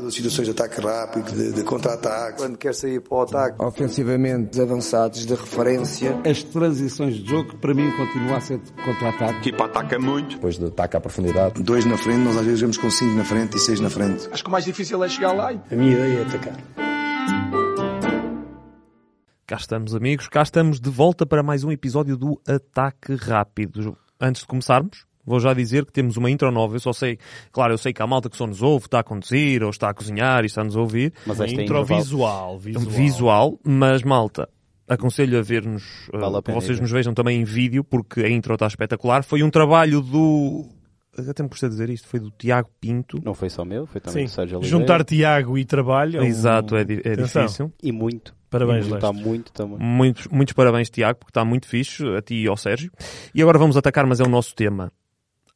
das situações de ataque rápido, de, de contra-ataque. Quando quer sair para o ataque. Ofensivamente avançados de referência. As transições de jogo, para mim, continua a ser de contra-ataque. A equipa ataca muito. Depois do ataque à profundidade. Dois na frente, nós às vezes vemos com cinco na frente e seis na frente. Acho que o mais difícil é chegar lá. A minha ideia é atacar. Cá estamos, amigos. Cá estamos de volta para mais um episódio do Ataque Rápido. Antes de começarmos, Vou já dizer que temos uma intro nova. Eu só sei, claro, eu sei que há malta que só nos ouve, está a conduzir, ou está a cozinhar e está-nos a ouvir. Mas esta intro é visual, visual. Visual, mas malta, aconselho a ver-nos, Vale a uh, vocês ir. nos vejam também em vídeo, porque a intro está espetacular. Foi um trabalho do. Até me custa dizer isto, foi do Tiago Pinto. Não foi só meu, foi também Sim, do Sérgio Oliveira. juntar Tiago e trabalho. é um- Exato, é, di- é Atenção. difícil. E muito. Parabéns, e Está Leste. muito também. Muitos, muitos parabéns, Tiago, porque está muito fixe, a ti e ao Sérgio. E agora vamos atacar, mas é o nosso tema.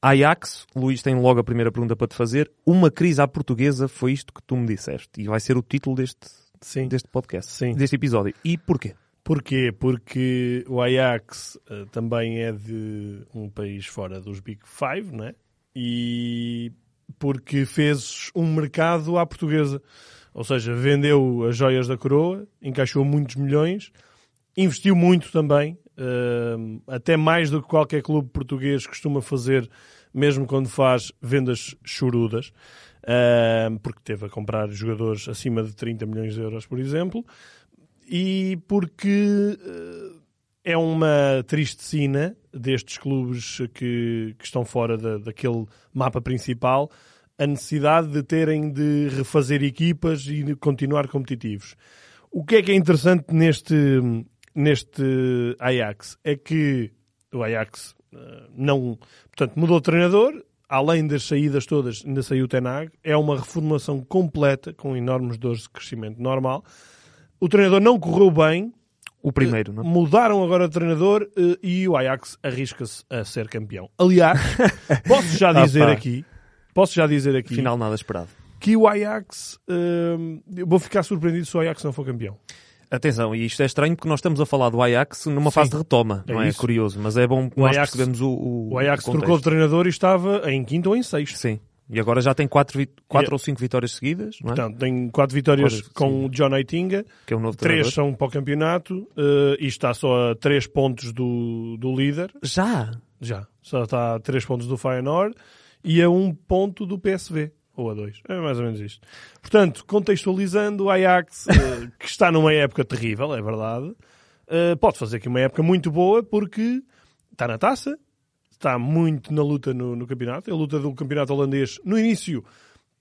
Ajax, Luís tem logo a primeira pergunta para te fazer. Uma crise à portuguesa foi isto que tu me disseste. E vai ser o título deste, Sim. deste podcast, Sim. deste episódio. E porquê? Porquê? Porque o Ajax eh, também é de um país fora dos Big Five, né? E porque fez um mercado à portuguesa. Ou seja, vendeu as joias da coroa, encaixou muitos milhões, investiu muito também, eh, até mais do que qualquer clube português costuma fazer, mesmo quando faz vendas chorudas, eh, porque teve a comprar jogadores acima de 30 milhões de euros, por exemplo, e porque eh, é uma triste sina destes clubes que, que estão fora da, daquele mapa principal a necessidade de terem de refazer equipas e de continuar competitivos. O que é que é interessante neste, neste Ajax é que o Ajax não, portanto, mudou de treinador, além das saídas todas, ainda saiu o Tenag, é uma reformulação completa, com enormes dores de crescimento normal. O treinador não correu bem, O primeiro, não? é? mudaram agora de treinador eh, e o Ajax arrisca-se a ser campeão. Aliás, posso já dizer Ah, aqui, posso já dizer aqui Final nada esperado. que o Ajax, eh, eu vou ficar surpreendido se o Ajax não for campeão. Atenção, e isto é estranho porque nós estamos a falar do Ajax numa Sim. fase de retoma, É não é? isso. Curioso, mas é bom O nós Ajax- percebermos o, o, O Ajax o trocou de treinador e estava em quinto ou em sexto. Sim. E agora já tem quatro, vi- quatro E- ou cinco vitórias seguidas, não é? Portanto, tem quatro vitórias Quatro, com sim. o John Aitinga, que é o novo são para o campeonato eh, e está só a três pontos do, do líder. Já? Já. Só está a 3 pontos do Feyenoord e a 1 ponto do PSV. Ou a 2. É mais ou menos isto. Portanto, contextualizando, o Ajax, eh, que está numa época terrível, é verdade, eh, pode fazer aqui uma época muito boa porque está na taça, está muito na luta no, no campeonato. A luta do campeonato holandês, no início,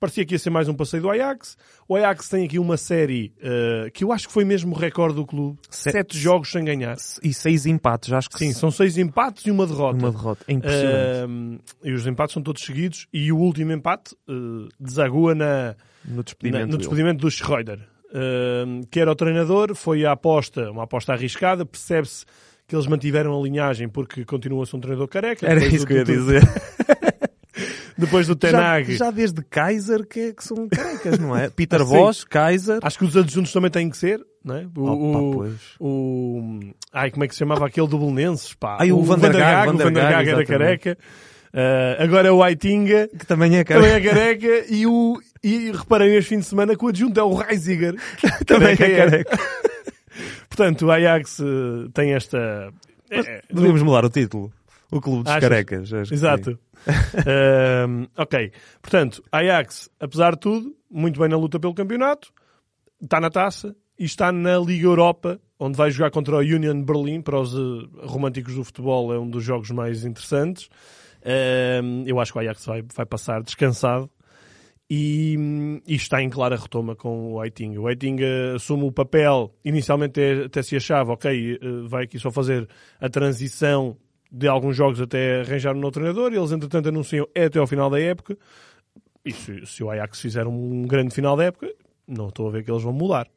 parecia que ia ser mais um passeio do Ajax. O Ajax tem aqui uma série eh, que eu acho que foi mesmo o recorde do clube. Sete- Sete jogos sem ganhar. E seis empates, acho que Sim, são seis empates e uma derrota. uma derrota. É impressionante. Ahm, e os empates são todos seguidos e o último empate uh, desagua na, no na- despedimento. no dele. despedimento do Schroeder. Ahm, que era o treinador, foi a aposta, uma aposta arriscada, percebe-se que eles mantiveram a linhagem porque continua a ser um treinador careca. Era isso que eu ia dizer. Depois do Já, Tenag. já desde Kaiser que, é- que são carecas, não é? Peter Ah, sim. Bosch, Kaiser. Acho que os adjuntos também têm que ser, não é? O, Opa, o- pois. o- ai, como é que se chamava aquele do Belenenses? Pá? Ai, o o Van der Van der Gaag, Gaag era careca. Ah, agora é o Aitinga, Que também é também careca. é careca e o e reparem este fim de semana que o adjunto é o Reisiger que Também é careca. Portanto, o Ajax eh, tem esta é, Devíamos mudar o título. O Clube dos Achas? Carecas. que Ahm, ok. Portanto, Ajax, apesar de tudo, muito bem na luta pelo campeonato, está na taça e está na Liga Europa, onde vai jogar contra o Union Berlin. Para os eh, românticos do futebol, é um dos jogos mais interessantes. Ahm, eu acho que o Ajax vai, vai passar descansado. E, e está em clara retoma com o Aitinga. O Aitinga assume o papel, inicialmente até, até se achava, ok, eh, vai aqui só fazer a transição de alguns jogos até arranjar um novo treinador, e eles entretanto anunciam é até ao final da época, e se, se o Ajax fizer um grande final da época, não estou a ver que eles vão mudar,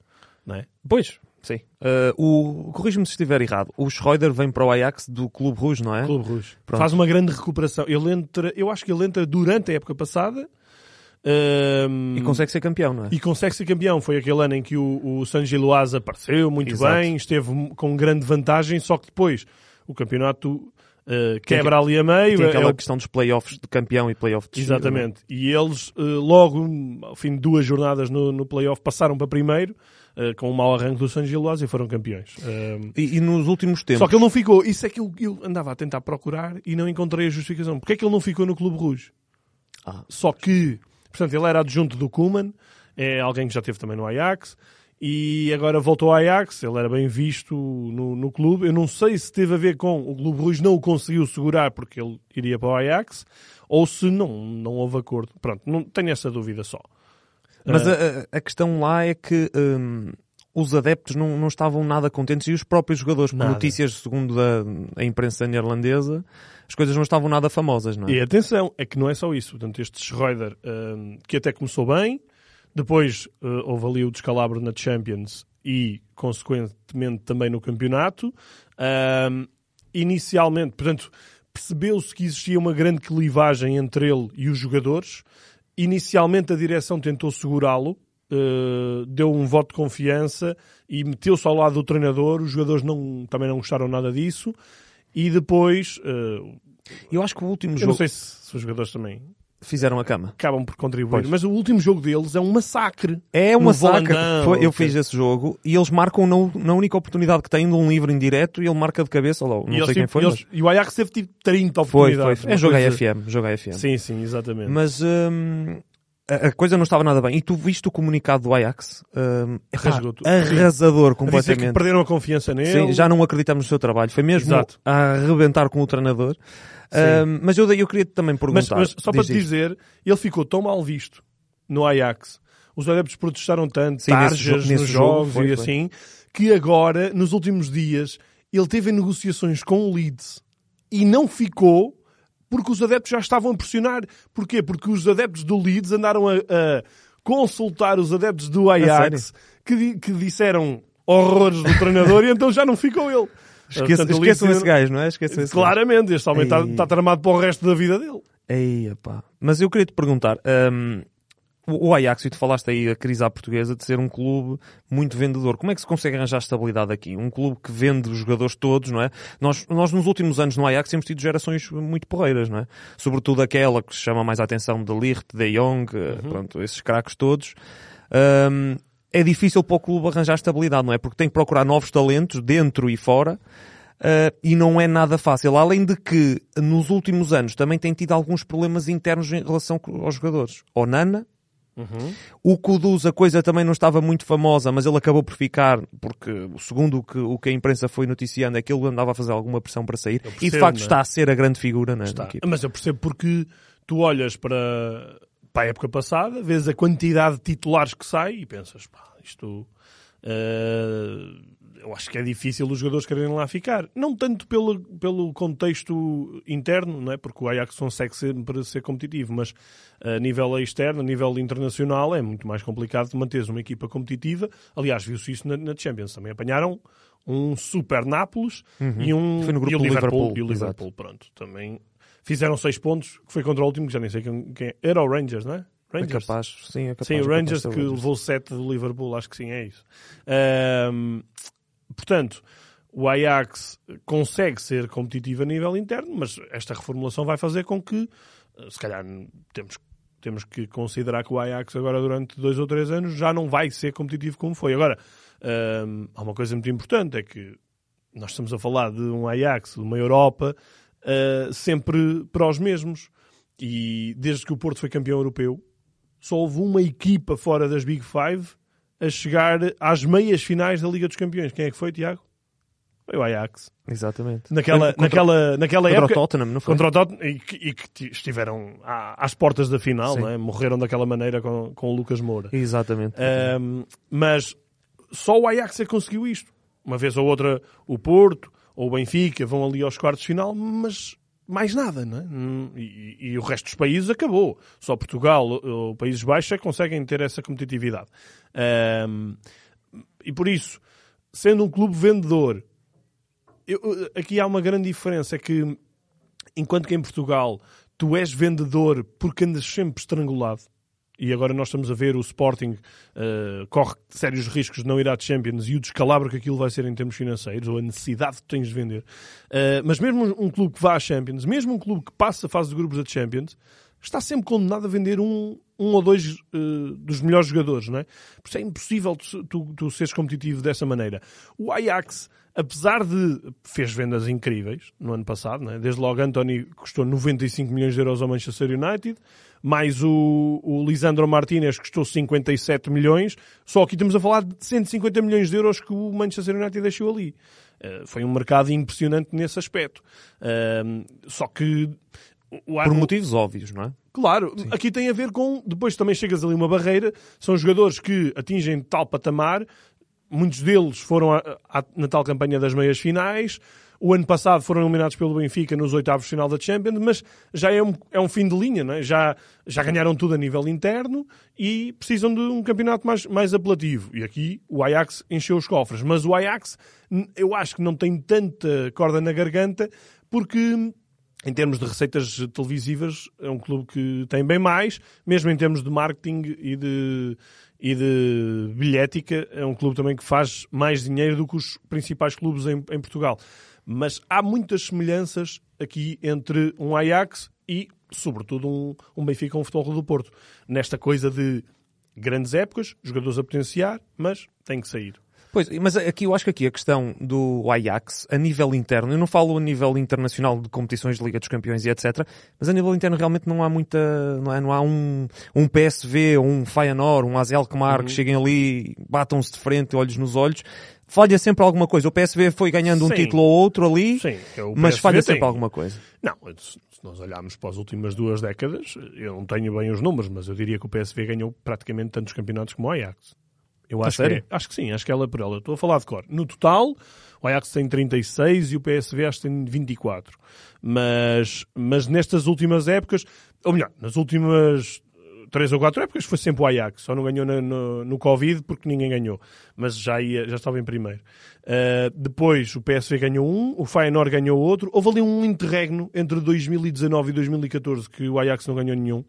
não é? Pois, sim. Uh, o, Corrijo-me se estiver errado. O Schroeder vem para o Ajax do Clube Rouge, não é? Clube Rouge. Pronto. Faz uma grande recuperação. Ele entra, eu acho que ele entra durante a época passada, hum, E consegue ser campeão, não é? E consegue ser campeão. Foi aquele ano em que o, o San Giloase apareceu muito Exato. bem, esteve com grande vantagem, só que depois o campeonato uh, quebra ali a meio. Tem é aquela o- questão dos playoffs de campeão e playoff de é? Exatamente. E eles, eh, logo, ao fim de duas jornadas no, no playoff, passaram para primeiro, eh, com um mau arranque do San Gilós e foram campeões. Um, E, e nos últimos tempos. só que ele não ficou. Isso é que eu, eu andava a tentar procurar e não encontrei a justificação. Porquê é que ele não ficou no Clube Rouge? Ah. Só que, portanto, ele era adjunto do Koeman, é alguém que já esteve também no Ajax, e agora voltou ao Ajax, ele era bem visto no, no clube. Eu não sei se teve a ver com o Clube Rouge não o conseguiu segurar porque ele iria para o Ajax, ou se não, não houve acordo. Pronto, não tenho essa dúvida só. Mas Ah, a, a- questão lá é que hum, os adeptos não, não estavam nada contentes e os próprios jogadores, por Nada. notícias segundo a, a imprensa neerlandesa, as coisas não estavam nada famosas, não é? E atenção, é que não é só isso. Portanto, este Schroeder, hum, que até começou bem, depois uh, houve ali o descalabro na Champions e, consequentemente, também no campeonato. Hum, inicialmente, portanto, percebeu-se que existia uma grande clivagem entre ele e os jogadores. Inicialmente, a direção tentou segurá-lo, uh, deu um voto de confiança e meteu-se ao lado do treinador. Os jogadores não, também não gostaram nada disso. E depois, uh, Eu acho que o último eu jogo não sei se, se os jogadores também fizeram a cama. acabam por contribuir, Pois. mas o último jogo deles é um massacre. É No uma saca. Volandão, Foi- eu fiz esse jogo e eles marcam na, na única oportunidade que têm de um livro indireto e ele marca de cabeça. Lá, não e, sei quem tipo, foi, eles- mas e o Ajax teve tipo 30 foi, foi. oportunidades. É jogo AFM, jogo AFM. Sim, sim, exatamente. Mas hum, a, coisa não estava nada bem. E tu viste o comunicado do Ajax? Epá, tudo. arrasador que completamente. perderam a confiança nele. Sim, já não acreditamos no seu trabalho. Foi mesmo Exato. a arrebentar com o treinador. Hum, mas eu, eu queria também mas, perguntar. mas só para te isto. dizer, ele ficou tão mal visto no Ajax. Os adeptos protestaram tanto, Sim, nesse tarjas jo- nesse nos jogo, jogos foi, e foi. assim, que agora, nos últimos dias, ele teve negociações com o Leeds e não ficou porque os adeptos já estavam a pressionar. Porquê? Porque os adeptos do Leeds andaram a, a consultar os adeptos do Ajax que, que disseram horrores do treinador e então já não ficou ele. Esqueça, Portanto, esqueçam esse gajo, não é? Esqueçam esse gajo. Claramente, este homem está está tramado para o resto da vida dele. Ei, epá. Mas eu queria te perguntar, hum, o o Ajax, e tu falaste aí a crise à portuguesa de ser um clube muito vendedor. Como é que se consegue arranjar estabilidade aqui? Um clube que vende os jogadores todos, não é? Nós, nós nos últimos anos no Ajax temos tido gerações muito porreiras, não é? Sobretudo aquela que chama mais a atenção de Ligt, De Jong, eh, pronto, esses craques todos. Hum, é difícil para o clube arranjar estabilidade, não é? Porque tem que procurar novos talentos dentro e fora. Uh, e não é nada fácil. Além de que, nos últimos anos, também tem tido alguns problemas internos em relação aos jogadores. O Nana, o Kudus, a coisa também não estava muito famosa, mas ele acabou por ficar, porque, segundo o que, o que a imprensa foi noticiando, é que ele andava a fazer alguma pressão para sair. e de percebo, facto é? está a ser a grande figura na, na Está. equipa. Mas eu percebo porque tu olhas para, para a época passada, vês a quantidade de titulares que sai e pensas, pá, isto. eh, eu acho que é difícil os jogadores quererem lá ficar. Não tanto pelo, pelo contexto interno, não é? porque o Ajax consegue sempre ser competitivo, mas a nível externo, a nível internacional, é muito mais complicado de manteres uma equipa competitiva. Aliás, viu-se isso na, na Champions. Também apanharam um super Nápoles e um Foi no grupo e o Liverpool. Liverpool, E o. Liverpool, pronto. Também fizeram seis pontos, que foi contra o último, que já nem sei quem, quem é. Era o Rangers, não é? É Rangers. capaz, sim, é capaz. sim, é o capaz Rangers que levou sete do Liverpool, acho que sim, é isso. Ahm, portanto, o Ajax consegue ser competitivo a nível interno, mas esta reformulação vai fazer com que, eh, se calhar, temos, temos que considerar que o Ajax agora durante dois ou três anos já não vai ser competitivo como foi. Agora, ahm, há uma coisa muito importante, é que nós estamos a falar de um Ajax, de uma Europa, ah, sempre para os mesmos. E desde que o Porto foi campeão europeu, só houve uma equipa fora das Big Five a chegar às meias finais da Liga dos Campeões. Quem é que foi, Tiago? Foi o Ajax. Exatamente. Naquela, Contra- naquela, naquela Contra época. o Tottenham, não foi? Contra o Tottenham, e que, e que estiveram à- às portas da final, é? morreram daquela maneira com, com o Lucas Moura. Exatamente. Ahm, mas só o Ajax é que conseguiu isto. Uma vez ou outra o Porto ou o Benfica vão ali aos quartos de final, mas mais nada, não é? Hum, E, e o resto dos países acabou. Só Portugal ou Países Baixos é conseguem ter essa competitividade. Ahm, e por isso, sendo um clube vendedor, eu- aqui há uma grande diferença, é que enquanto que em Portugal tu és vendedor porque andas sempre estrangulado, e agora nós estamos a ver o Sporting uh, corre sérios riscos de não ir à Champions e o descalabro que aquilo vai ser em termos financeiros, ou a necessidade que tens de vender. Uh, mas mesmo um clube que vá à Champions, mesmo um clube que passa a fase de grupos da Champions, está sempre condenado a vender um, um ou dois uh, dos melhores jogadores, não é? Por isso é impossível tu, tu, tu seres competitivo dessa maneira. O Ajax apesar de fez vendas incríveis no ano passado, né? desde logo Anthony custou 95 milhões de euros ao Manchester United, mais o, o Lisandro Martinez custou 57 milhões, só aqui estamos a falar de 150 milhões de euros que o Manchester United deixou ali. Uh, foi um mercado impressionante nesse aspecto. Uh, só que... O, Por motivos óbvios, não é? Claro, Sim. aqui tem a ver com. Depois também chegas ali uma barreira. São jogadores que atingem tal patamar muitos deles foram a, a, na tal campanha das meias finais. O ano passado foram eliminados pelo Benfica nos oitavos de final da Champions, mas já é um, é um fim de linha, não é? já, já ganharam tudo a nível interno e precisam de um campeonato mais, mais apelativo. E aqui o Ajax encheu os cofres. Mas o Ajax, eu acho que não tem tanta corda na garganta, porque em termos de receitas televisivas, é um clube que tem bem mais, mesmo em termos de marketing e de e de bilhética. É um clube também que faz mais dinheiro do que os principais clubes em, em Portugal. Mas há muitas semelhanças aqui entre um Ajax e, sobretudo, um, um Benfica, um Futebol do Porto. Nesta coisa de grandes épocas, jogadores a potenciar, mas tem que sair. Pois, mas aqui eu acho que aqui a questão do Ajax, a nível interno, eu não falo a nível internacional de competições de Liga dos Campeões e etc, mas a nível interno realmente não há muita, não, é, não há um, um PSV, um Feyenoord, um Azel Kemar uhum. que cheguem ali, batam-se de frente, olhos nos olhos, falha sempre alguma coisa. O PSV foi ganhando Sim. um título ou outro ali, Sim, é mas falha sempre tem... alguma coisa. Não, se nós olharmos para as últimas duas décadas, eu não tenho bem os números, mas eu diria que o PSV ganhou praticamente tantos campeonatos como o Ajax. Eu acho que, é, acho que sim, acho que ela é por ela. Estou a falar de cor. No total, o Ajax tem 36 e o PSV acho que tem 24. Mas, mas nestas últimas épocas, ou melhor, nas últimas três ou quatro épocas foi sempre o Ajax. Só não ganhou no, no, no Covid porque ninguém ganhou. Mas já, ia, já estava em primeiro. Uh, depois o PSV ganhou um, o Feyenoord ganhou outro. Houve ali um interregno entre 2019 e 2014 que o Ajax não ganhou nenhum.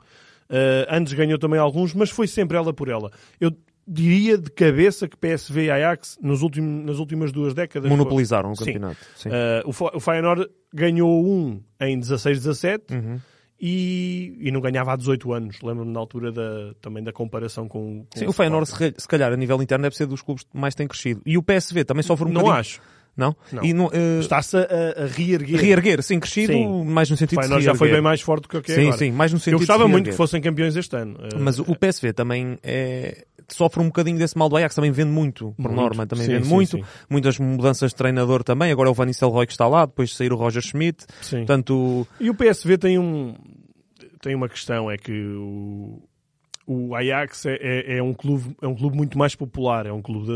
Uh, antes ganhou também alguns, mas foi sempre ela por ela. Eu diria de cabeça que PSV e Ajax nos últimos, nas últimas duas décadas monopolizaram o campeonato. Sim. Sim. Uh, o, Feyenoord ganhou um em 16-17 uhum. e, e não ganhava há 18 anos. Lembro-me na altura da, também da comparação com, com Sim, o, o Feyenoord se, se, calhar a nível interno deve ser dos clubes que mais tem crescido. E o PSV também sofre um não bocadinho. Não acho. Não? não. E uh... Está-se a, a, reerguer. Reerguer, sim, crescido, sim. mais no sentido Feyenoord de já foi bem mais forte do que o que é Sim, agora. sim, mais no sentido Eu gostava muito que fossem campeões este ano. Mas uh, o PSV também é, sofre um bocadinho desse mal do Ajax, também vende muito, por muito. norma, também sim, vende sim, muito. Sim. Muitas mudanças de treinador também, agora é o Van Nistelrooy que está lá, depois de sair o Roger Schmidt. Sim. Portanto... E o PSV tem um tem uma questão, é que o, o Ajax é, é, é, um clube, é um clube muito mais popular, é um clube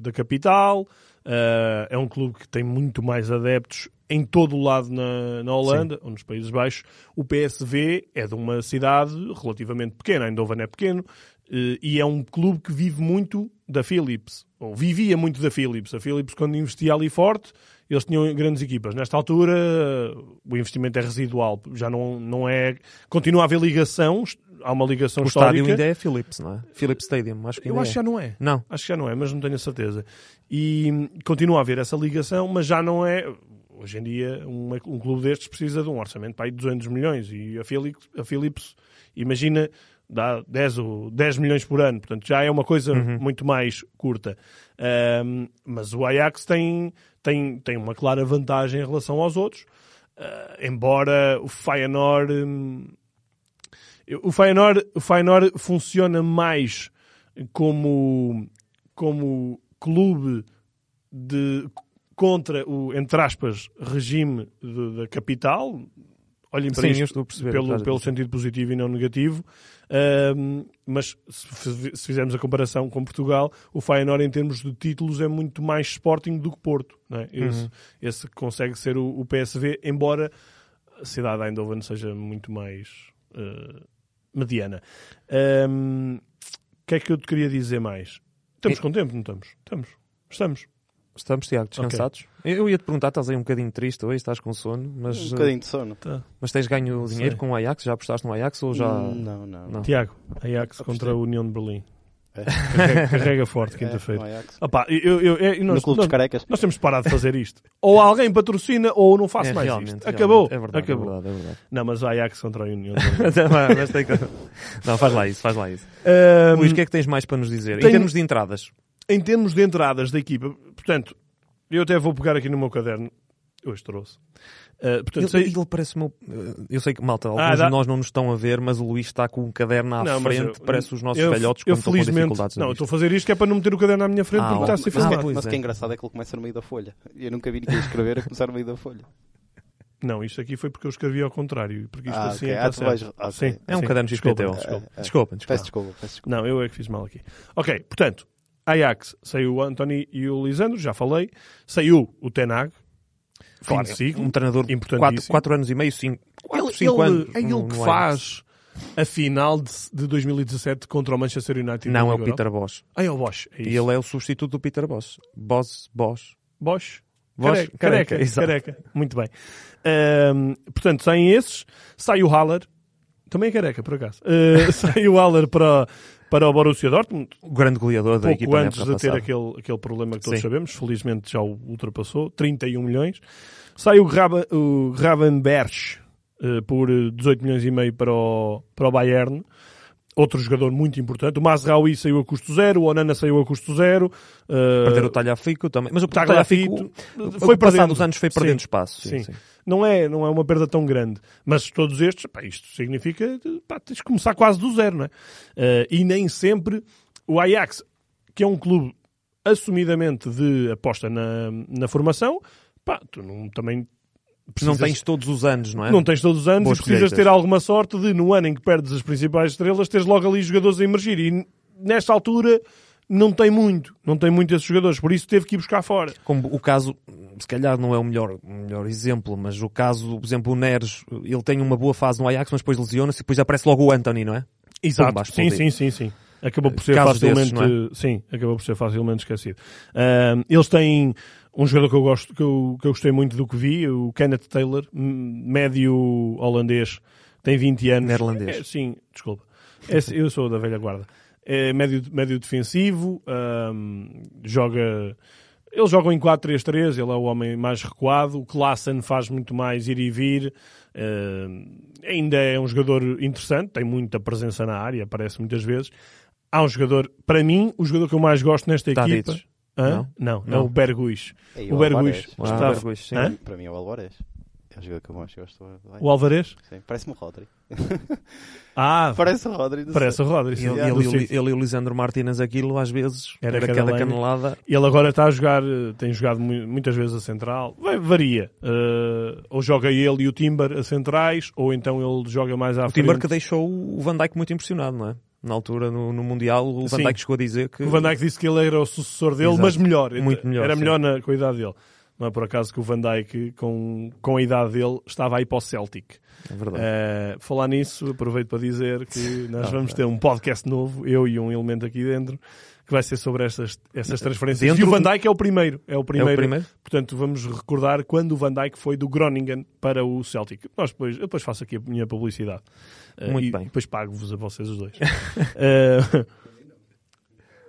da capital, uh, é um clube que tem muito mais adeptos em todo o lado na, na Holanda, Sim. ou nos Países Baixos. O PSV é de uma cidade relativamente pequena, Eindhoven é pequeno, e é um clube que vive muito da Philips, ou vivia muito da Philips. A Philips, quando investia ali forte, eles tinham grandes equipas. Nesta altura, o investimento é residual, já não, não é. Continua a haver ligação, há uma ligação o histórica. O estádio ainda é Philips, não é? Philips Stadium, acho que Eu acho é. que já não é. Não. Acho que já não é, mas não tenho a certeza. E continua a haver essa ligação, mas já não é. Hoje em dia, um, um clube destes precisa de um orçamento para aí de 200 milhões e a Philips, a Philips imagina dá 10, ou 10 milhões por ano, portanto já é uma coisa uhum. muito mais curta. Um, mas o Ajax tem, tem, tem uma clara vantagem em relação aos outros, uh, embora o Feyenoord, um, o Feyenoord, o Feyenoord funciona mais como, como clube de, contra o, entre aspas, regime da capital, olhem para Sim, isto pelo, pelo sentido positivo e não negativo, mas se, se, fizermos a comparação com Portugal, o Feyenoord em termos de títulos é muito mais Sporting do que Porto. É? Esse, uhum. esse, consegue ser o, o, PSV, embora a cidade de Eindhoven seja muito mais uh, mediana. O que é que eu te queria dizer mais? Estamos com tempo, não estamos? Estamos. Estamos. Estamos, Tiago, descansados. Eu ia-te perguntar, estás aí um bocadinho triste hoje, estás com sono, mas, Um bocadinho de sono. Tá. mas tens ganho dinheiro Sei. com o Ajax? Já apostaste no Ajax ou já... Não, não. Não. Tiago, Ajax Apostei. contra a União de Berlim. É. Carrega, carrega forte, É, quinta-feira. no Ajax. Opá, eu, eu, eu- No nós, Clube dos nós, Carecas. nós temos de parar de fazer isto. Ou alguém patrocina ou não faço É, mais realmente, isto. realmente. Acabou. É verdade, Acabou. é verdade, é verdade. Não, mas o Ajax contra a União Não, faz lá isso, faz lá isso. Ahm, Luís, o que é que tens mais para nos dizer? Em tenho- termos de entradas. Em termos de entradas da equipa, portanto, eu até vou pegar aqui no meu caderno. Hoje trouxe. Ah, portanto, Ele, sei- ele parece meu... uh, Eu sei que, malta, alguns Ah, dá- de nós não nos estão a ver, mas o Luís está com um caderno à Não, frente, eu- parece os nossos eu, velhotes eu quando estão com felizmente, dificuldades não, estou a fazer isto que é para não meter o caderno à minha frente Ah, porque está a ser Mas, filmado. pois mas o é. que é engraçado é que ele começa no meio da folha. Eu nunca vi ninguém escrever a começar no meio da folha. Não, isto aqui foi porque eu escrevi ao contrário. Porque isto Ah, assim ok. é Ah, tu vais-. Sim, É um sim. caderno Desculpa. XPTO. Desculpa. Desculpa, desculpa. Peço desculpa, peço desculpa. Não, eu é que fiz mal aqui. Ok, portanto, Ajax, saiu o Anthony e o Lisandro, já falei. Saiu o Tenag, fim Claro, de ciclo. um treinador de importantíssimo. 4 anos e meio, 5 Ele, 5 ele- anos. é ele no- que no faz a final de, de 2017 contra o Manchester United. Não, é o Peter Bosch. Ah, é o Bosch. É E ele é o substituto do Peter Bosch. Bosch. Bosch. Bosch, Careca, careca, careca, careca. Muito bem. Ahm, portanto, saem esses. Sai o Haller. Também é careca, por acaso. Uh, sai o Haller para, para o Borussia Dortmund. O grande goleador da Pouco equipa na antes de ter aquele, aquele problema que todos Sim. sabemos. Felizmente já o ultrapassou. 31 milhões. Sai o, Ravenberch uh, por uh, 18 milhões e meio para o, para o Bayern. Outro jogador muito importante. O Mazraoui saiu a custo zero. O Onana saiu a custo zero. Uh, Perder o Talhafico também. Mas o Tagliafico Talhafico, foi passado os anos, foi perdendo Sim. espaço. Sim, Sim. Não, é, não é uma perda tão grande. Mas todos estes, pá, isto significa pá, tens de começar quase do zero, não é? Eh, e nem sempre o Ajax, que é um clube assumidamente de aposta na, na formação, pá, tu não, também Não precisas- tens todos os anos, não é? não tens todos os anos Boas e precisas colheitas. ter alguma sorte de, no ano em que perdes as principais estrelas, teres logo ali jogadores a emergir. E nesta altura não tem muito. Não tem muito esses jogadores. Por isso teve que ir buscar fora. Como o caso, se calhar não é o melhor, melhor exemplo, mas o caso, por exemplo, o Neres, ele tem uma boa fase no Ajax, mas depois lesiona-se e depois aparece logo o Anthony, não é? Exato. Pumba, Sim, sim, sim, sim. Acabou por ser Casos facilmente, desses, não sim, acabou por ser facilmente esquecido. Ahm, eles têm um jogador que eu gosto, que eu, que eu gostei muito do que vi, o Kenneth Taylor, médio holandês, tem 20 anos. Neerlandês. É, sim, desculpa. É, eu sou da velha guarda. É médio, médio defensivo, ahm, joga. Eles jogam em 4-3-3, ele é o homem mais recuado. O Klassen faz muito mais ir e vir. ahm, ainda é um jogador interessante, tem muita presença na área, aparece muitas vezes. Há um jogador, para mim, o jogador que eu mais gosto nesta Tadic. equipa. Hã? Não, é Não. o Berguis. É, O Berguis. Alvarez. Ah, sim. Hã? Para mim é o Alvarez. É o jogador que eu mais gosto. Vai. O Alvarez? Sim, Parece-me o Rodri. Ah, Parece o Rodri. parece o. Rodri. Ele, sim, ele, ele, City. ele e o Lisandro Martínez, aquilo às vezes Era era, cada cada lenha. canelada. Ele agora está a jogar, eh, tem jogado mu- muitas vezes a central. Varia. Eh, ou joga ele e o Timber a centrais, ou então ele joga mais à O frente. Timber que deixou o Van Dijk muito impressionado, não é? Na altura, no, no Mundial, o Van. Dijk chegou a dizer que... O Van Dijk disse que ele era o sucessor dele, Exato. mas melhor. Muito melhor, Era sim. melhor na, com a idade dele. Não é por acaso que o Van Dijk, com, com a idade dele, estava aí para o Celtic. É verdade. Eh, falar nisso, aproveito para dizer que nós Ah, vamos ter um podcast novo, eu e um elemento aqui dentro, que vai ser sobre estas, essas transferências. Dentro e o Van Dijk é o primeiro. É o é primeiro. o primeiro? Portanto, vamos recordar quando o Van Dijk foi do Groningen para o Celtic. Nós depois, eu depois faço aqui a minha publicidade. Eh, Muito e bem. depois pago-vos a vocês os dois. Eh,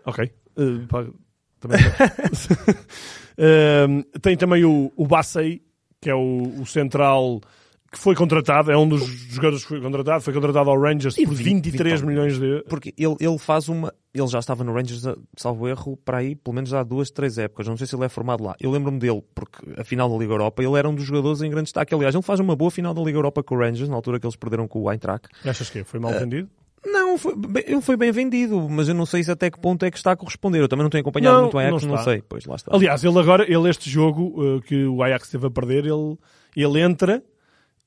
ok. Eh, pago- também tem também o, o Bassei, que é o, o central que foi contratado, é um dos jogadores que foi contratado, foi contratado ao Rangers E por vi- 23 Vitor. milhões de Porque ele, ele faz uma. Ele já estava no Rangers, salvo erro, para aí, pelo menos há duas, três épocas. Não sei se ele é formado lá. Eu lembro-me dele, porque a final da Liga Europa, ele era um dos jogadores em grande destaque. Aliás, ele faz uma boa final da Liga Europa com o Rangers, na altura que eles perderam com o Eintracht. Achas que Foi mal Eh, vendido? Não, foi ele foi bem vendido, mas eu não sei se até que ponto é que está a corresponder. Eu também não tenho acompanhado Não, muito o Ajax, não não, sei. Pois lá está. Aliás, ele agora, ele este jogo uh, que o Ajax esteve a perder, ele, ele entra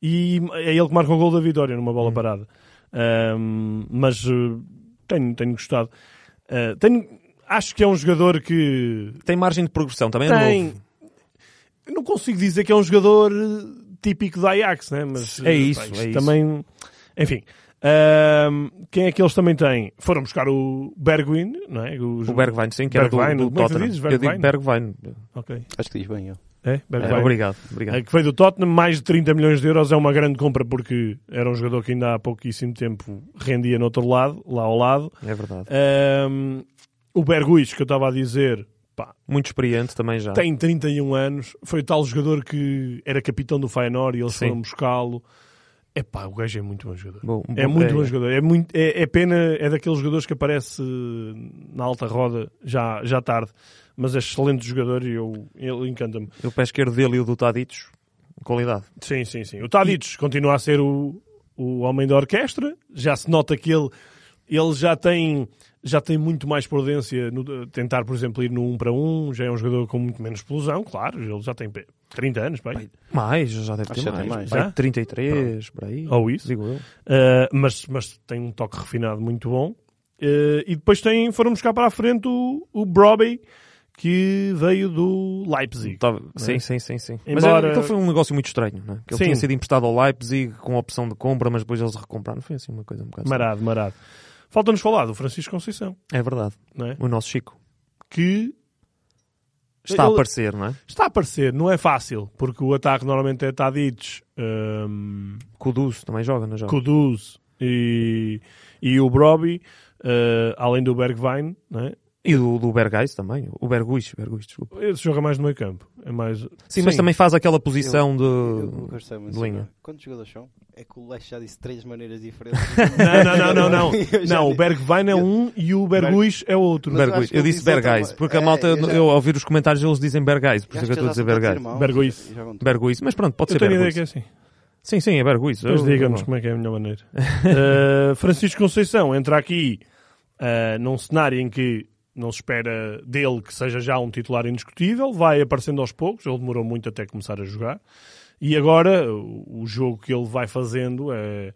e é ele que marca o gol da vitória numa Hum. bola parada. Ahm, mas uh, tenho, tenho gostado. Uh, tenho, acho que é um jogador que Tem margem de progressão, também é tem. novo. Não consigo dizer que é um jogador uh, típico do Ajax, né? mas É isso, é isso. também. Enfim, Quem é que eles também têm? Foram buscar o Bergwijn, não é? Os- O Bergwijn, sim, que era do, Bergwijn, do é Tottenham. dizes? Eu digo Bergwijn? Bergwijn. Ok. Acho que diz bem eu. É, É, Bergwijn. obrigado, obrigado. É, que veio do Tottenham, mais de 30 milhões de euros é uma grande compra porque era um jogador que ainda há pouquíssimo tempo rendia no outro lado, lá ao lado. É verdade. O Berguis, que eu estava a dizer, pá, Muito experiente também já. tem 31 anos, foi o tal jogador que era capitão do Feyenoord e eles Sim. foram buscá-lo. É pá, o gajo é muito bom jogador. Bom, É bom- muito bom jogador. É, muito, é, é pena, é daqueles jogadores que aparece na alta roda já, já tarde. Mas é excelente jogador e eu, ele encanta-me. O pé esquerdo dele e o do Taditos, qualidade. Sim, sim, sim. O Tadic continua a ser o, o homem da orquestra. Já se nota que ele, ele já tem já tem muito mais prudência no tentar, por exemplo, ir no 1 para 1. Já é um jogador com muito menos explosão, claro. Ele já tem 30 anos, bem. Mais, já deve Acho ter mais. tem mais. Já? 33, por aí. Ou isso. Digo eu. Uh, mas, mas tem um toque refinado muito bom. Uh, e depois tem, foram buscar para a frente o, o Broby, que veio do Leipzig. Tava- Sim, sim, sim, sim. Mas Embora- é, então foi um negócio muito estranho, não é? Que ele Sim. tinha sido emprestado ao Leipzig com a opção de compra, mas depois eles recompraram. Foi assim uma coisa um bocado. Marado, marado. Falta-nos falar do Francisco Conceição, É verdade. não é? O nosso Chico. que Está a aparecer, não é? Está a aparecer, não é fácil, porque o ataque normalmente é Tadic, um, Kudus também joga, não joga? Kudus e, e o Broby, uh, além do Bergwijn, né? E do, do Bergais também. O Berguis, Berguis, desculpa. Esse joga mais no meio campo. É mais... Sim, mas também faz aquela posição de, Eu gostei muito de linha. Quantos jogadores são? É que o Leite já disse três maneiras diferentes. Não, não, não, não, não. Eu Não, o. Bergwijn é um e o Berguis é outro. Eu Berguis. Eu ele disse Bergais, porque a É, malta, eu eu, já- ao ouvir os comentários, eles dizem Bergais, por isso é que eu estou a dizer Bergais. Berguis. Berguis, mas pronto, pode Eu ser tenho a ideia Berguis. que é assim. Sim, sim, é Berguis. Depois Eu- diga-nos eu- como é que é a melhor maneira. Uh, Francisco Conceição entra aqui uh, num cenário em que não se espera dele que seja já um titular indiscutível, vai aparecendo aos poucos, ele demorou muito até começar a jogar, e agora o, jogo que ele vai fazendo é.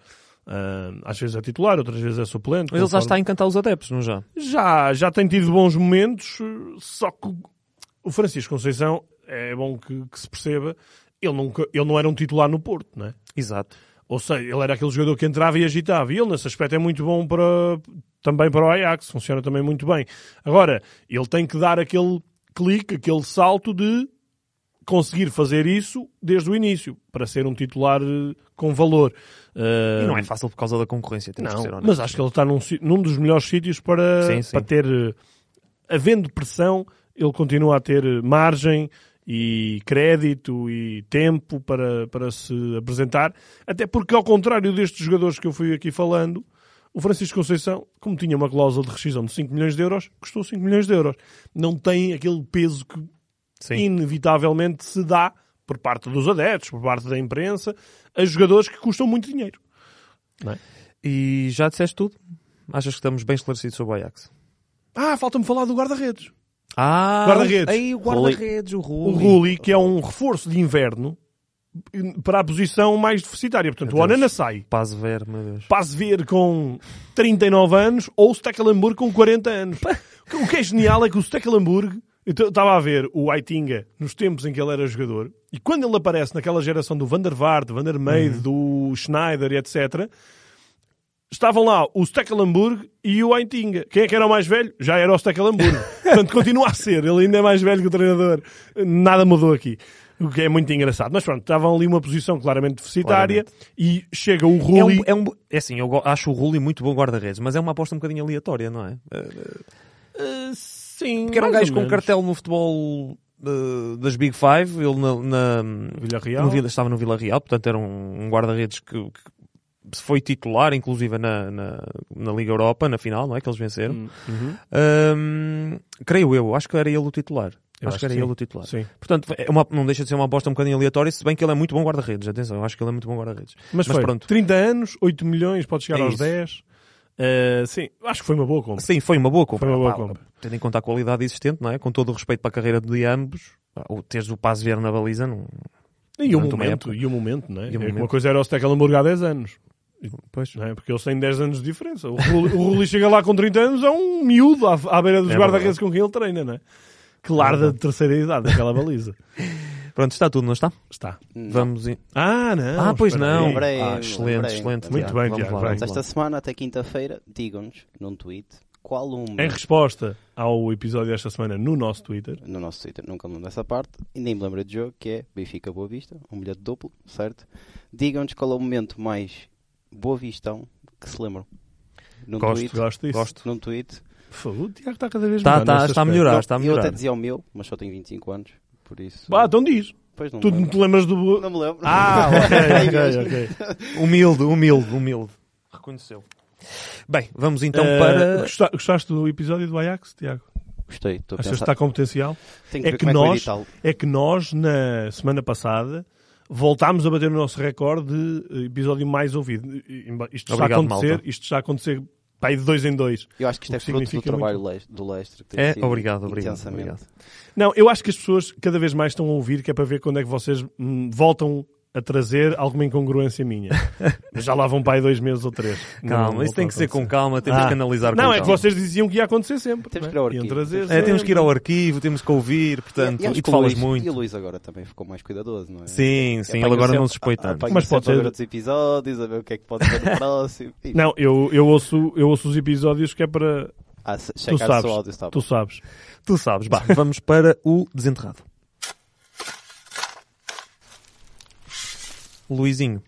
uh, às vezes é titular, outras vezes é suplente. Mas ele já está a encantar os adeptos, não já? já, já tem tido bons momentos, só que o Francisco Conceição é bom que, que se perceba, ele, nunca, ele não era um titular no Porto, não é? Exato. Ou seja, ele era aquele jogador que entrava e agitava. E ele, nesse aspecto, é muito bom para, também para o Ajax. Funciona também muito bem. Agora, ele tem que dar aquele clique, aquele salto de conseguir fazer isso desde o início, para ser um titular eh, com valor. Eh, E não é fácil por causa da concorrência, temos que ser não, honestos. mas acho que ele está num, num dos melhores sítios para, Sim, sim. para ter, eh, havendo pressão, ele continua a ter eh, margem e crédito e tempo para, para se apresentar, até porque ao contrário destes jogadores que eu fui aqui falando, o Francisco Conceição, como tinha uma cláusula de rescisão de 5 milhões de euros, custou 5 milhões de euros. Não tem aquele peso que Sim. inevitavelmente se dá por parte dos adeptos, por parte da imprensa, a jogadores que custam muito dinheiro. E já disseste tudo? Achas que estamos bem esclarecidos sobre o Ajax? Ah, falta-me falar do guarda-redes. Ah, Guarda-redes. Aí o guarda-redes, o O Rulli. Rulli, que é um reforço de inverno para a posição mais deficitária. Portanto, Meu o Deus. Onana sai. Paz ver, meu Deus. Paz ver com 39 anos ou o Stekelenburg com 40 anos. O que é genial é que o Stekelenburg, eu estava a ver o Aitinga nos tempos em que ele era jogador, e quando ele aparece naquela geração do Van der Vaart, Van der Meide, do Schneider e etc., estavam lá o Stekelenburg e o Aitinga. Quem é que era o mais velho? Já era o Stekelenburg. Portanto, continua a ser. Ele ainda é mais velho que o treinador. Nada mudou aqui. O que é muito engraçado. Mas pronto, estavam ali uma posição claramente deficitária e chega o É, Rulli... um, é, um, é assim, eu acho o Rulli muito bom guarda-redes, mas é uma aposta um bocadinho aleatória, não é? Uh, sim, Porque era um gajo com cartel no futebol uh, das Big Five, ele na, na- Vila Real. no Vila- estava no Vila Real, portanto era um, um guarda-redes que, que foi titular, inclusive na, na, na Liga Europa, na final, não é? Que eles venceram. Uhum. Um, creio eu, acho que era ele o titular. Eu acho, acho que era ele o titular. Sim. Portanto, é uma- não deixa de ser uma aposta um bocadinho aleatória, se bem que ele é muito bom guarda-redes. Atenção, eu acho que ele é muito bom guarda-redes. Mas, Mas foi, pronto. 30 anos, 8 milhões, pode chegar É aos isso. 10. Uh, sim, acho que foi uma boa compra. Sim, foi uma boa compra. Foi uma boa Pá, compra. Tendo em conta a qualidade existente, não é? Com todo o respeito para a carreira de ambos, pá, o teres o Paz ver na baliza, não... E o momento, e o momento, não é? E o É momento. Uma coisa era o Stekelenburg há 10 anos. Pois. Não é? Porque eles têm 10 anos de diferença. O Rulli chega lá com 30 anos, é um miúdo à, à beira dos É guarda-redes com quem ele treina, não é? Que larda de terceira idade, aquela baliza. Pronto, está tudo, não está? Está. Vamos. In... Ah, não. Ah, pois não. aí. Lembrei, Ah, excelente, lembrei. excelente. Muito Tiago. bem, vamos Tiago, lá, vai. vamos Esta lá. semana, até quinta-feira, digam-nos num tweet qual uma. Em resposta ao episódio desta semana no nosso Twitter, no nosso Twitter, nunca me lembro dessa parte, e nem me lembro do jogo, que é Benfica Boa Vista, um bilhete duplo, certo? Digam-nos qual é o momento mais boa vistão que se lembram. Num Gosto, tweet, gosto disso. Gosto. num tweet. Fogo, o Tiago está cada vez Tá, melhor. tá, nesse está a melhorar, está a eu melhorar. até dizia o meu, mas só tenho 25 anos, por isso. Ah, então diz. Pois não, Tu me não te lembras do. lembro. não me lembro. Ah, ok, ok, ok. Humilde, humilde, humilde. Reconheceu. Bem, vamos então Eh, para. gosta- Gostaste do episódio do Ajax, Tiago? Gostei, estou a Achas que pensar. está com potencial? Tenho que É que é que nós, editá-lo. é que nós, na semana passada, voltámos a bater o nosso recorde de episódio mais ouvido. Isto está a Obrigado, acontecer, malta. isto está a acontecer pá, de dois em dois. Eu acho que isto é fruto do trabalho Leis- do Leicester. que É, obrigado, obrigado, obrigado. Não, eu acho que as pessoas cada vez mais estão a ouvir, que é para ver quando é que vocês hum, voltam a trazer alguma incongruência minha. Já lá vão para aí dois meses ou três. Calma, Não isso tem que a ser com calma, temos Ah. que analisar com Não, é calma. que vocês diziam que ia acontecer sempre. Temos não que ir ao é? Arquivo. trazer É, temos que ir ao arquivo, temos que ouvir, portanto, acho e que tu o falas Luís- muito. E o Luís agora também ficou mais cuidadoso, não é? Sim, sim, ele Apanha agora não sempre- se expõe tanto. Mas pode ser- ver outros episódios, a ver o que é que pode ser no próximo. E- Não, eu, eu, ouço, eu ouço os episódios que é para. Ah, Tu sabes. áudio está Tu sabes. Tu sabes. Bah, vamos para o desenterrado. Luizinho.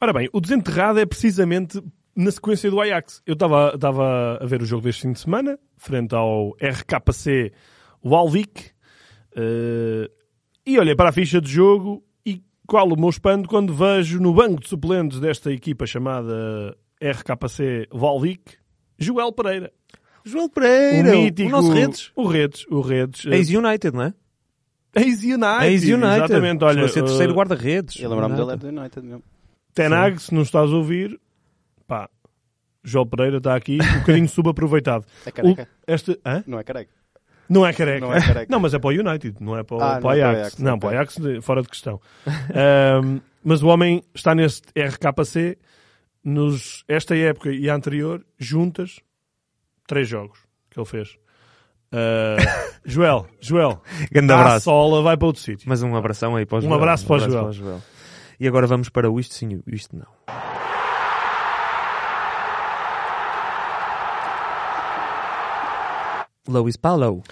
Ora bem, o desenterrado é precisamente na sequência do Ajax. Eu estava a ver o jogo deste fim de semana, frente ao RKC Walvik, eh, e olhei para a ficha de jogo e qual o meu espanto quando vejo no banco de suplentes desta equipa chamada RKC Walvik, Joel Pereira. Joel O Pereira, mítico... o nosso Redes. O Redes, o Redes. eh, Ex-United, não é? Ex-United. Ex-United. Exatamente, olha. A ser eh, terceiro guarda-redes. Eu lembro-me dele é United. do United mesmo. Tenag, se não estás a ouvir, pá, João Pereira está aqui, um bocadinho subaproveitado. É careca? O- Este, hã? Não é careca. Não é careca. Não é careca. Não, mas é para o United, não é para, o- Ah, para o não é para o Ajax. Ajax, não, para o Ajax, fora de questão. Ahm, mas o homem está neste RKC, nos, esta época e a anterior, juntas, três jogos que ele fez. Ah, Joel, Joel, Grande abraço. sola vai para outro sítio. Mas um abração aí para o Um Joel. abraço para o Joel. E agora vamos para o isto sim, isto não. Luis Paulo.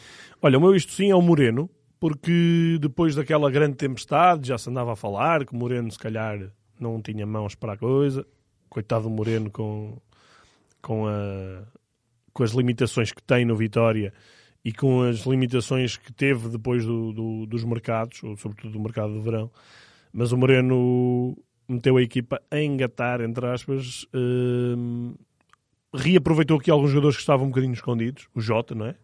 Olha, o meu isto sim é o Moreno, porque depois daquela grande tempestade já se andava a falar que o Moreno se calhar não tinha mãos para a coisa. Coitado do Moreno com, com, a, com as limitações que tem no Vitória e com as limitações que teve depois do, do- dos mercados, ou sobretudo do mercado de verão. Mas o Moreno meteu a equipa a engatar, entre aspas, hum, reaproveitou aqui alguns jogadores que estavam um bocadinho escondidos, o Jota, não é?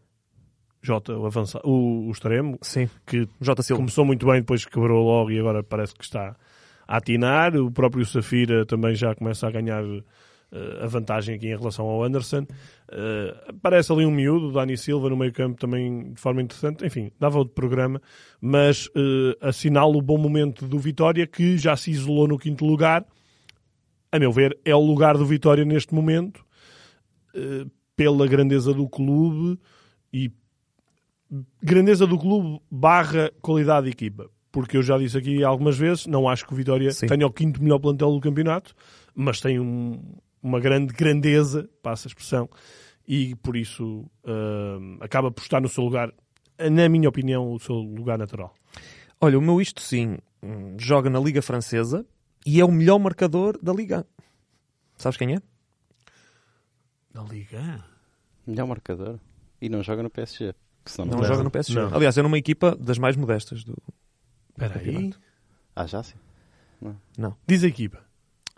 Jota, o, avança, o, o extremo, Sim, que J. Silva. começou muito bem, depois quebrou logo e agora parece que está a atinar. O próprio Safira também já começa a ganhar a vantagem aqui em relação ao Anderson. Eh, aparece ali um miúdo, o Dani Silva, no meio campo também de forma interessante. Enfim, dava outro programa, mas eh, assinala o bom momento do Vitória, que já se isolou no quinto lugar. A meu ver, é o lugar do Vitória neste momento, eh, pela grandeza do clube e grandeza do clube barra qualidade de equipa. Porque eu já disse aqui algumas vezes, não acho que o Vitória Sim. tenha o quinto melhor plantel do campeonato, mas tem um- uma grande grandeza, passa a expressão, e por isso hum, acaba por estar no seu lugar, na minha opinião, o seu lugar natural. Olha, o meu isto sim hum, joga na Liga Francesa e é o melhor marcador da Liga. Sabes quem é? Na Liga? Melhor marcador. E não joga no PSG. Não, não, joga no PSG. Não. Aliás, é numa equipa das mais modestas do Espera aí. Ah, já sim. Diz a equipa.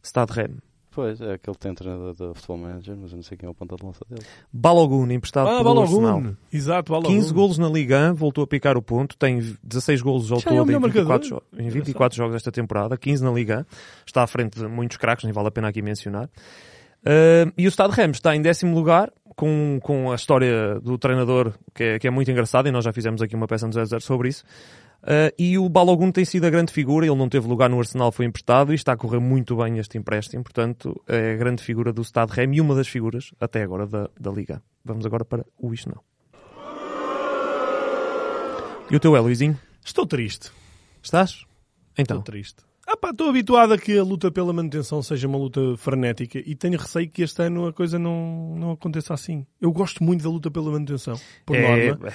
Stade Rennes. Pois, é aquele que tem treinador de futebol manager, mas eu não sei quem é o ponta de lança dele. Balogun, emprestado Ah, pelo Arsenal. Balogun. Exato, Balogun. 15 golos na Liga 1, voltou a picar o ponto, tem 16 golos ao Já é todo em melhor 24, marcador. jo- em 24 jogos esta temporada, 15 na Liga 1, está à frente de muitos craques, nem vale a pena aqui mencionar. Uh, e o Stade Ramos está em décimo lugar, com, com a história do treinador, que é, que é muito engraçada, e nós já fizemos aqui uma peça no 0 sobre isso. Uh, e o Balogun tem sido a grande figura, ele não teve lugar no Arsenal, foi emprestado e está a correr muito bem este empréstimo, portanto é a grande figura do Stade Rem e uma das figuras, até agora, da, da Liga. Vamos agora para o Isto Não. E o teu é, Luizinho? Estou triste. Estás? Então. Estou triste. Ah pá, estou habituado a que a luta pela manutenção seja uma luta frenética e tenho receio que este ano a coisa não, não aconteça assim. Eu gosto muito da luta pela manutenção, por É, norma.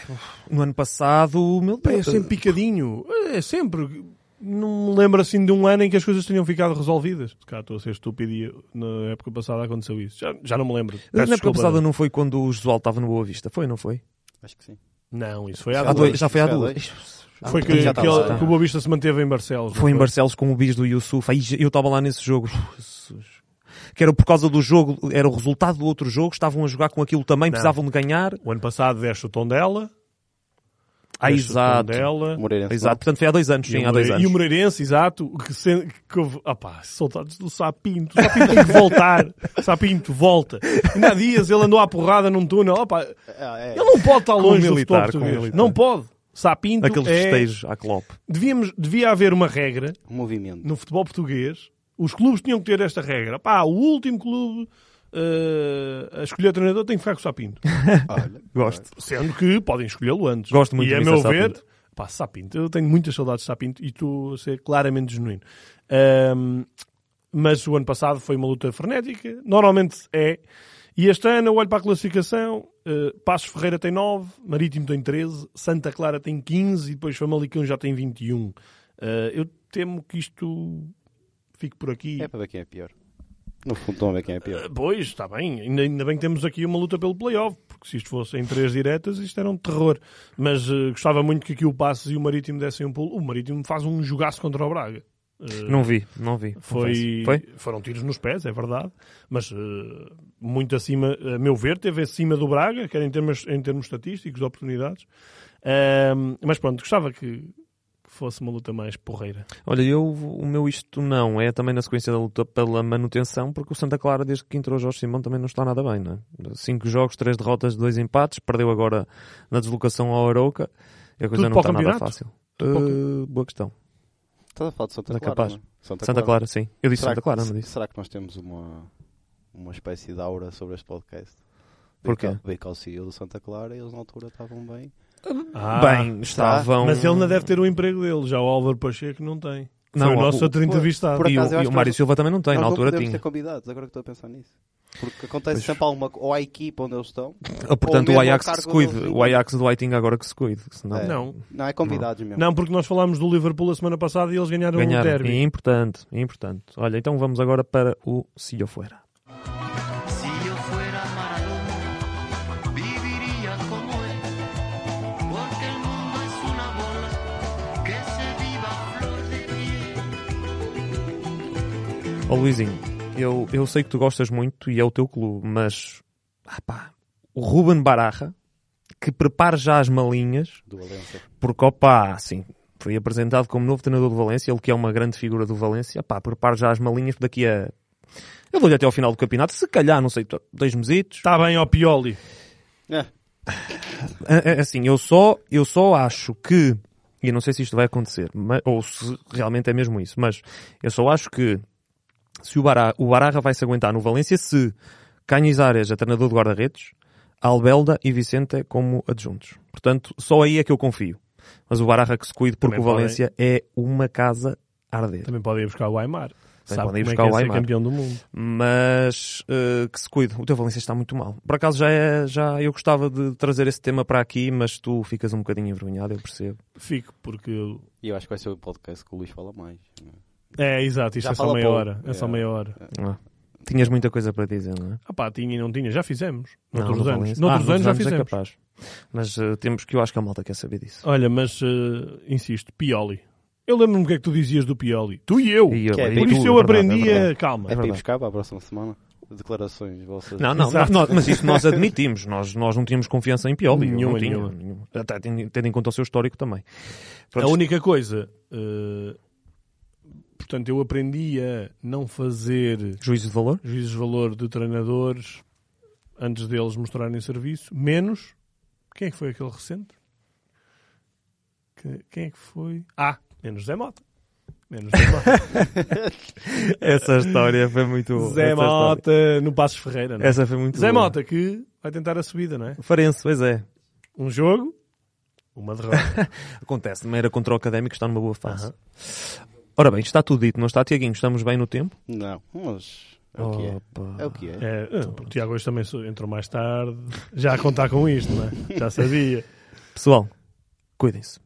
no ano passado, meu é Deus. sempre picadinho. É sempre. Não me lembro assim de um ano em que as coisas tenham ficado resolvidas. Se calhar estou a ser estúpido e na época passada aconteceu isso. Já, já não me lembro. Peço Na época desculpa. passada não foi quando o Josual estava no Boa Vista, foi, não foi? Acho que sim. Não, isso foi há Há dois. dois- já foi há Foi há duas. dois. Foi Ah, que, já que, ele- lá. que o Boa Vista se manteve em Barcelos. não Foi em Barcelos com o bis do Yusuf. Aí eu estava lá nesse jogo. Jesus. Que era por causa do jogo, era o resultado do outro jogo, estavam a jogar com aquilo também, precisavam de ganhar. O ano passado deste o tom dela. Ah, exato. dela. Moreirense. Exato, portanto foi há dois anos, E sim, o há dois anos. E o Moreirense, exato, que, se, que houve, opá, saudades do Sapinto. O Sapinto tem que voltar. Sapinto, volta. Ainda há dias ele andou à porrada num túnel. Opá, Ah, é. ele não pode estar Com longe militar, com português. militar. Não pode. Sapinto Aqueles é... festejos à Klopp. Devíamos, devia haver uma regra Um movimento. no futebol português. Os clubes tinham que ter esta regra. Pá, o último clube eh, a escolher treinador tem que ficar com o Sapinto. Olha, Gosto. Sendo que podem escolhê-lo antes. Gosto muito E a de meu ver, Sapinto. pá, Sapinto, eu tenho muitas saudades de Sapinto e estou a ser claramente genuíno. Ahm, mas o ano passado foi uma luta frenética, normalmente é. E este ano eu olho para a classificação, eh, Passos Ferreira tem 9, Marítimo tem 13, Santa Clara tem 15 e depois Famalicão já tem 21. Eh, eu temo que isto fique por aqui. é para ver quem é pior. No fundo, estão a ver quem é pior. Eh, Pois, está bem. Ainda, ainda bem que temos aqui uma luta pelo playoff, porque se isto fosse em três diretas, isto era um terror. Mas eh, gostava muito que aqui o Passos e o Marítimo dessem um pulo. O Marítimo faz um jogaço contra o Braga. Eh, Não vi, não vi. foi. Foi? Foram tiros nos pés, é verdade. Mas eh, muito acima, a meu ver, teve acima do Braga, quer em termos, em termos estatísticos, de oportunidades. Ahm, mas pronto, gostava que, que fosse uma luta mais porreira. Olha, eu, o meu isto não é também na sequência da luta pela manutenção, porque o Santa Clara, desde que entrou o Jorge Simão, também não está nada bem, não é? Cinco jogos, três derrotas, dois empates, perdeu agora na deslocação ao Arouca, a coisa Tudo não está nada fácil. Uh, boa questão. Estás a falar de Santa Clara, capaz. não é? Santa, Santa Clara, sim. Eu disse Será Santa que- Clara, não disse? Será que nós temos uma, uma espécie de aura sobre este podcast? Porquê? Veio cá o CEO do Santa Clara e eles na altura estavam bem. Ah, Bem, estavam... Mas ele não deve ter o emprego dele, já o Álvaro Pacheco não tem. Não, Foi o o- nosso outro por- entrevistado. por E acaso, eu o, e o Mário nós- Silva também não tem, na não altura podemos tinha. ter convidados, agora que estou a pensar nisso. Porque acontece sempre alguma ou à equipa onde eles estão. Ah, Portanto, ou o Ajax que se cuide. O Ajax do Whiting agora que se cuide. Senão... É. Não, Não, é convidados mesmo. não, porque nós falámos do Liverpool a semana passada e eles ganharam, o Ganharam. derby. É importante, é importante. Olha, então vamos agora para o Eu Fuera. Ó Luizinho, eu, eu sei que tu gostas muito e é o teu clube, mas ah pá, o Ruben Baraja, que prepare já as malinhas, Do Valência. porque opá, assim, foi apresentado como novo treinador do Valência, ele que é uma grande figura do Valência, pá, prepare já as malinhas daqui a. Eu dou-lhe até ao final do campeonato, se calhar, não sei, dois mesitos. Está bem, ó Pioli. É, É- é Assim, eu só, eu só acho que, e eu não sei se isto vai acontecer, mas- ou se realmente é mesmo isso, mas eu só acho que se o, Barra, o Barra vai se aguentar no Valência se Canhizares é treinador de guarda-redes, Albelda e Vicente como adjuntos. Portanto, só aí é que eu confio. Mas o Barra que se cuide porque Também o Valência é uma casa a arder. Também podem ir buscar o Aymar. Sabe podem ir é buscar é o Aymar. campeão do mundo. mas eh, que se cuide. O teu Valência está muito mal. Por acaso já é, já eu gostava de trazer esse tema para aqui, mas tu ficas um bocadinho envergonhado, eu percebo. Fico, porque... eu- E eu acho que vai ser o podcast que o Luís fala mais. É, exato, isto Já é só fala meia pouco. hora. É só É. meia hora. Ah, Tinhas muita coisa para dizer, não é? Ah pá, tinha e não tinha, já fizemos. Não, Noutros no anos. Noutros Ah, anos já é fizemos. capaz. Mas eh, temos que eu acho que a malta quer saber disso. Olha, mas eh, insisto, Pioli. Eu lembro-me o que é que tu dizias do Pioli. Tu e eu. E eu- Que é e Por tu, isso é eu verdade, aprendi é a... Calma. É, para ir verdade. buscar para a próxima semana. Declarações vossas. Não, não, Exato. nós- mas isso nós admitimos. Nós, nós não tínhamos confiança em Pioli. Eu Nenhuma, não tinha, nenhuma. Até tendo tendo em conta o seu histórico também. A Pronto, única coisa... eh, portanto, eu aprendi a não fazer Juízo de valor? juízes de valor de treinadores antes deles mostrarem serviço, menos quem é que foi aquele recente? Que- Quem é que foi? Ah, menos Zé Mota. Menos Zé Mota. Essa história foi muito. Zé essa história- Mota no Passos Ferreira. Não é? Essa foi muito Zé boa. Mota que vai tentar a subida, não é? Farense, pois é. Um jogo, Uma derrota. Acontece, também era contra o Académico, está numa boa fase. Ora bem, está tudo dito, não está, Tiaguinho? Estamos bem no tempo? Não, mas é o que é. Opa. É o que é. É, eh, o Tiago hoje também entrou mais tarde. Já a contar com isto, não é? Já sabia. Pessoal, cuidem-se.